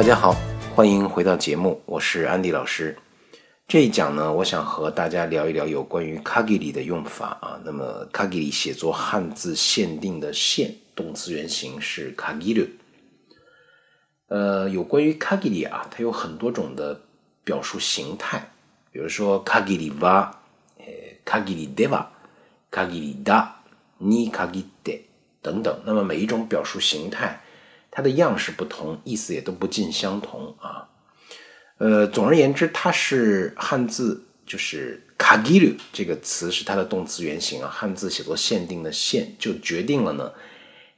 大家好，欢迎回到节目，我是安迪老师。这一讲呢，我想和大家聊一聊有关于 kagiri 的用法啊。那么 kagiri 写作汉字限定的限，动词原形是 kagiri。呃，有关于 kagiri 啊，它有很多种的表述形态，比如说 kagiriva，呃，kagirideva，kagirida，ni kagirde 等等。那么每一种表述形态。它的样式不同，意思也都不尽相同啊。呃，总而言之，它是汉字，就是卡 a g i 这个词是它的动词原型啊。汉字写作限定的“限”，就决定了呢，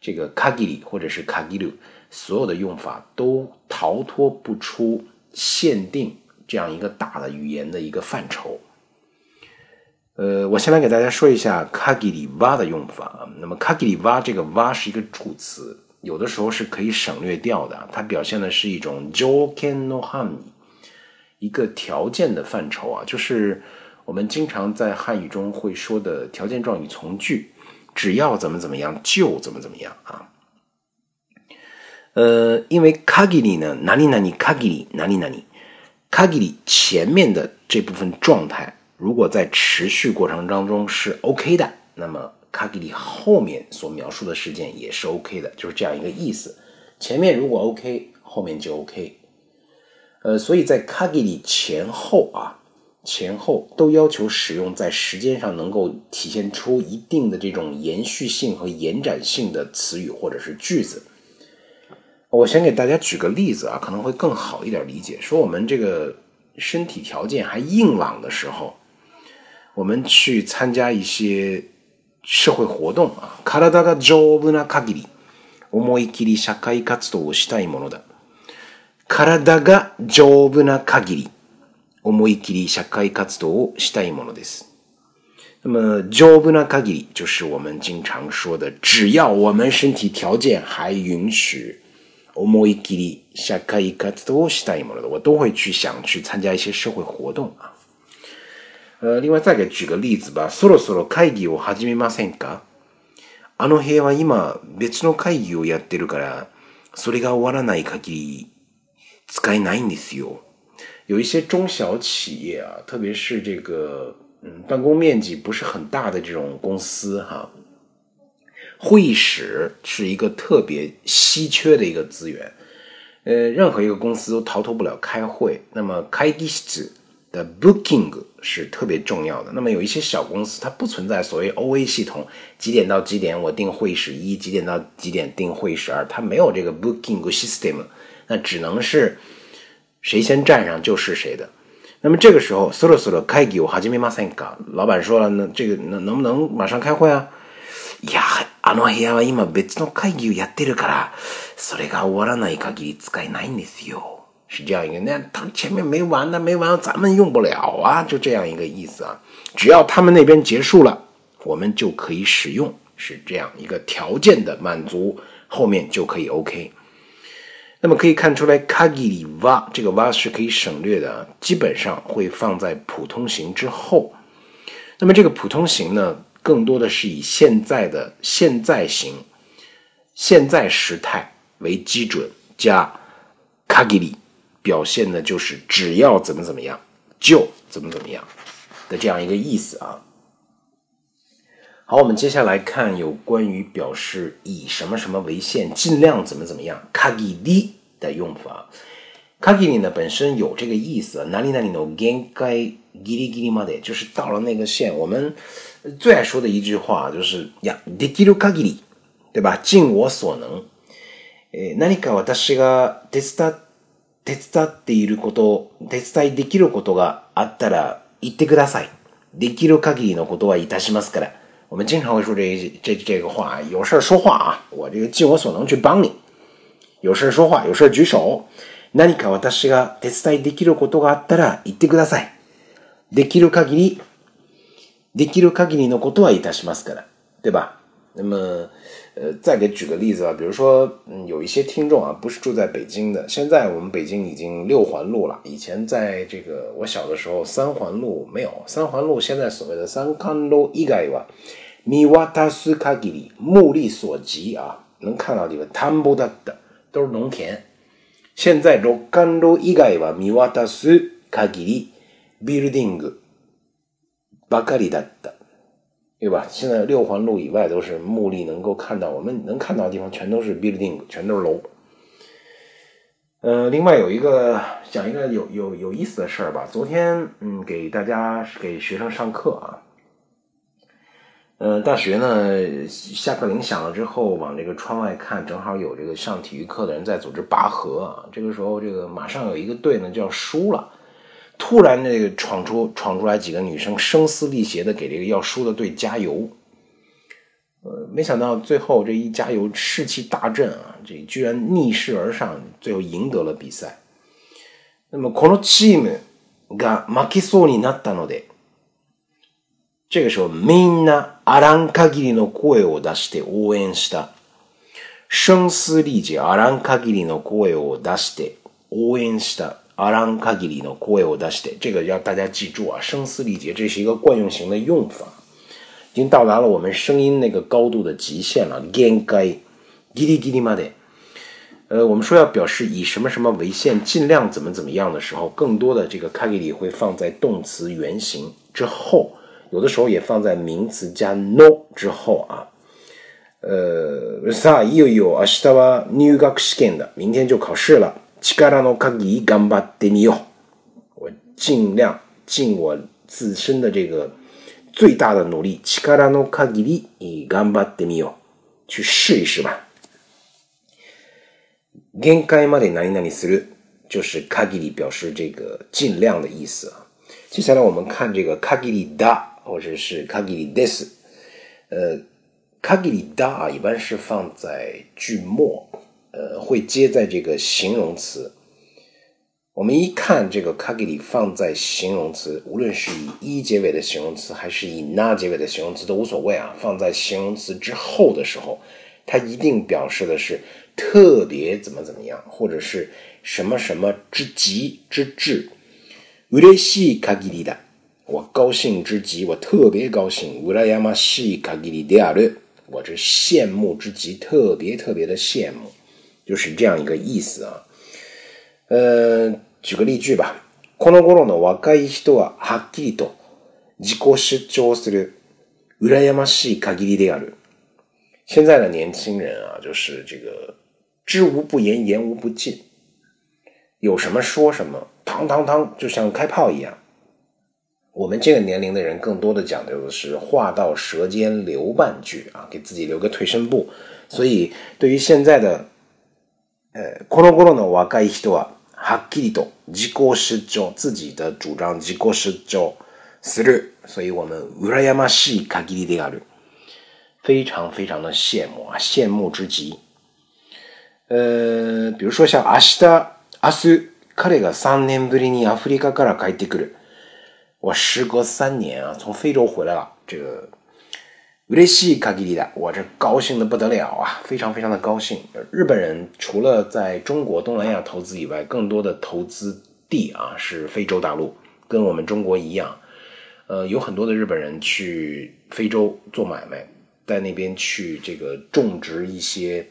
这个卡 a g i 或者是卡 a g i 所有的用法都逃脱不出“限定”这样一个大的语言的一个范畴。呃，我先来给大家说一下卡 a g i 的用法啊。那么卡 a g i 这个哇”是一个助词。有的时候是可以省略掉的，它表现的是一种 jo k i n no h a r m i 一个条件的范畴啊，就是我们经常在汉语中会说的条件状语从句，只要怎么怎么样就怎么怎么样啊。呃，因为 kagi 里呢，哪里哪里 kagi 里哪里哪里 kagi 里前面的这部分状态，如果在持续过程当中是 OK 的，那么。卡 a g r 后面所描述的事件也是 OK 的，就是这样一个意思。前面如果 OK，后面就 OK。呃，所以在卡 a g r 前后啊，前后都要求使用在时间上能够体现出一定的这种延续性和延展性的词语或者是句子。我先给大家举个例子啊，可能会更好一点理解。说我们这个身体条件还硬朗的时候，我们去参加一些。社会活動。体が丈夫な限り、思い切り社会活動をしたいものだ。体が丈夫な限り、思い切り社会活動をしたいものです。那么丈夫な限り就是我们经常说的，只要我们身体条件还允许，思い切り社会活動をしたいものだ。我都会去想去参加一些社会活動。再有一些中小企业啊，特别是这个嗯，办公面积不是很大的这种公司哈，会议室是一个特别稀缺的一个资源。呃，任何一个公司都逃脱不了开会，那么开的室。的 booking 是特别重要的。那么有一些小公司，它不存在所谓 OA 系统，几点到几点我定会议室一，几点到几点定会议室二，它没有这个 booking system，那只能是谁先站上就是谁的。那么这个时候，そろそろ会議を始めませんか？老板说了，那这个能能不能马上开会啊？いや、あの部屋は今別の会議をやってるから、それが終わらない限り使えないんですよ。是这样一个，那他前面没完呢，没完咱们用不了啊，就这样一个意思啊。只要他们那边结束了，我们就可以使用，是这样一个条件的满足，后面就可以 OK。那么可以看出来，kagiri wa 这个 wa 是可以省略的，基本上会放在普通型之后。那么这个普通型呢，更多的是以现在的现在型、现在时态为基准，加 kagiri。表现的就是只要怎么怎么样，就怎么怎么样的这样一个意思啊。好，我们接下来看有关于表示以什么什么为限，尽量怎么怎么样 k a g 的用法。k a g 呢本身有这个意思，哪里哪里的边界，giri giri 就是到了那个线，我们最爱说的一句话就是呀，できる kagi 对吧？尽我所能。诶，何か私がですだ。手伝っていること、手伝いできることがあったら言ってください。できる限りのことはいたしますから。我们经常会说这这这个话，有事说话啊，我这个尽我所能去帮你。有事说话，有事举手。何か私が手伝いできることがあったら言ってください。できる限り、できる限りのことはいたしますから。对吧？那么，呃，再给举个例子吧，比如说，嗯、有一些听众啊，不是住在北京的。现在我们北京已经六环路了，以前在这个我小的时候，三环路没有。三环路现在所谓的三环路以外吧，目力所及啊，能看到的布达的都是农田。现在六环路以外吧，斯卡基里 b u i l d i n g ばかりだった。对吧？现在六环路以外都是目力能够看到，我们能看到的地方全都是 building，全都是楼。呃，另外有一个讲一个有有有意思的事儿吧。昨天，嗯，给大家给学生上课啊，呃，大学呢，下课铃响了之后，往这个窗外看，正好有这个上体育课的人在组织拔河。这个时候，这个马上有一个队呢就要输了。突然，那个闯出闯出来几个女生，声嘶力竭的给这个要输的队加油。呃，没想到最后这一加油，士气大振啊，这居然逆势而上，最后赢得了比赛。那么，このチームが負けそうになったので、这个时候みんなあらん限りの声を出して応援した。声嘶力竭，あらん限りの声を出して応援した。あらんカギリの声を出して、这个要大家记住啊，声嘶力竭，这是一个惯用型的用法，已经到达了我们声音那个高度的极限了。ぎんかい、ディリディリマデ。呃，我们说要表示以什么什么为限，尽量怎么怎么样的时候，更多的这个カギリ会放在动词原形之后，有的时候也放在名词加 no 之后啊。えさあ、いよいよ明日は入学試験だ。明天就考试了。力の限り頑張ってみよう，我尽量尽我自身的这个最大的努力。限カギリ頑張ってみよう，去试一试吧。限界まで何にする？就是カギ表示这个尽量的意思啊。接下来我们看这个カギだ，或者是カギです。呃，カギだ一般是放在句末。呃，会接在这个形容词。我们一看，这个 kagiri 放在形容词，无论是以一结尾的形容词，还是以 na 结尾的形容词，都无所谓啊。放在形容词之后的时候，它一定表示的是特别怎么怎么样，或者是什么什么之极之至。我高兴之极，我特别高兴。我这羡慕之极，特别特别的羡慕。就是这样一个意思啊，呃，举个例句吧。この頃の若い人ははっきりと自己主張する。うらやましい限りである。现在的年轻人啊，就是这个知无不言，言无不尽，有什么说什么，堂堂堂就像开炮一样。我们这个年龄的人，更多的讲究的是话到舌尖留半句啊，给自己留个退身步。所以，对于现在的。この頃の若い人は、はっきりと自己主張、自己的主張、自己主張する。所以我们羨ましい限りである。非常非常的羡慕啊，羡慕之极。呃，比如说像明日、明日、彼が3年ぶりにアフリカから帰ってくる。我时隔三年啊，从非洲回来了。这个瑞利西卡吉利达，我这高兴的不得了啊！非常非常的高兴。日本人除了在中国、东南亚投资以外，更多的投资地啊是非洲大陆，跟我们中国一样。呃，有很多的日本人去非洲做买卖，在那边去这个种植一些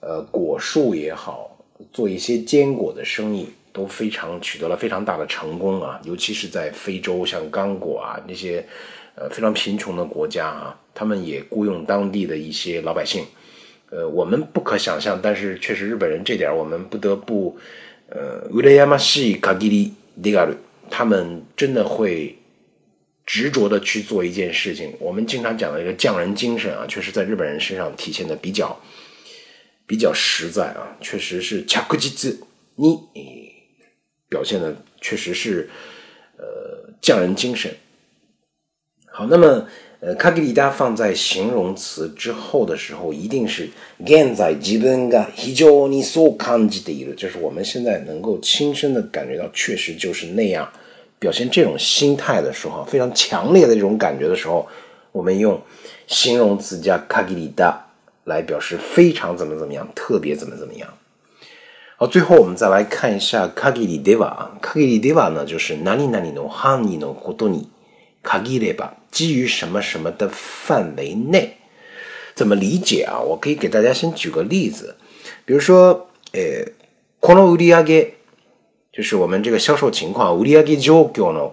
呃果树也好，做一些坚果的生意，都非常取得了非常大的成功啊！尤其是在非洲，像刚果啊那些呃非常贫穷的国家啊。他们也雇佣当地的一些老百姓，呃，我们不可想象，但是确实日本人这点我们不得不，呃，乌雷亚马西卡迪里迪嘎鲁，他们真的会执着的去做一件事情。我们经常讲的一个匠人精神啊，确实在日本人身上体现的比较比较实在啊，确实是恰克吉兹尼表现的确实是呃匠人精神。好，那么。呃，卡格里达放在形容词之后的时候，一定是现在自分が非常にそう感じている，就是我们现在能够亲身的感觉到，确实就是那样。表现这种心态的时候，非常强烈的这种感觉的时候，我们用形容词加卡格里达来表示非常怎么怎么样，特别怎么怎么样。好，最后我们再来看一下かぎりでは、卡格里德瓦呢就是里哪里の範囲のことにかぎれば。基于什么什么的范围内。怎么理解啊？我可以给大家先举个例子，比如说，呃，この売上就是我们这个销售情况，売上状況の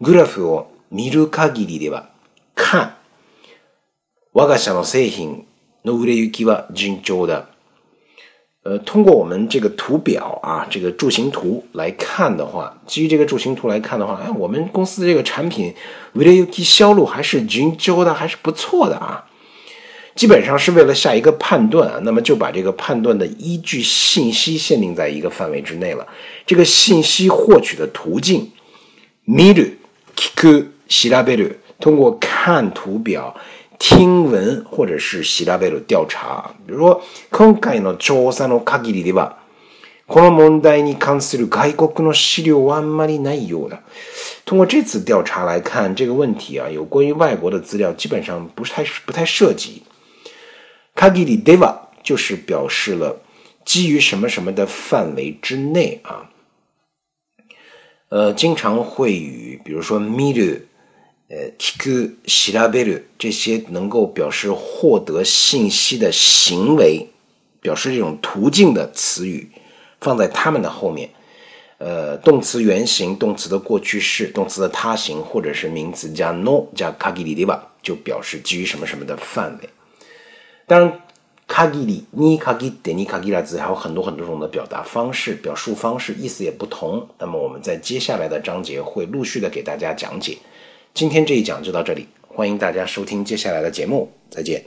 グラフを見る限りでは、看，我が社の製品の売れ行きは順調だ。呃，通过我们这个图表啊，这个柱形图来看的话，基于这个柱形图来看的话，哎，我们公司这个产品 VDO 机销路还是均交的，还是不错的啊。基本上是为了下一个判断啊，那么就把这个判断的依据信息限定在一个范围之内了。这个信息获取的途径，miu kiku shirabeu，通过看图表。听闻，或者是希拉贝鲁调查，比如说，今回の調査の限りでは、この問題に関する外国の資料はあまりないような。通过这次调查来看，这个问题啊，有关于外国的资料基本上不太不太涉及。限りでは就是表示了基于什么什么的范围之内啊。呃，经常会与比如说ミル。呃，kiku s 这些能够表示获得信息的行为，表示这种途径的词语，放在它们的后面。呃，动词原形、动词的过去式、动词的他形，或者是名词加 no 加 k a g i r i i a 就表示基于什么什么的范围。当然，kagiri n kagiri de ni k a g i r i a 还有很多很多种的表达方式、表述方式，意思也不同。那么我们在接下来的章节会陆续的给大家讲解。今天这一讲就到这里，欢迎大家收听接下来的节目，再见。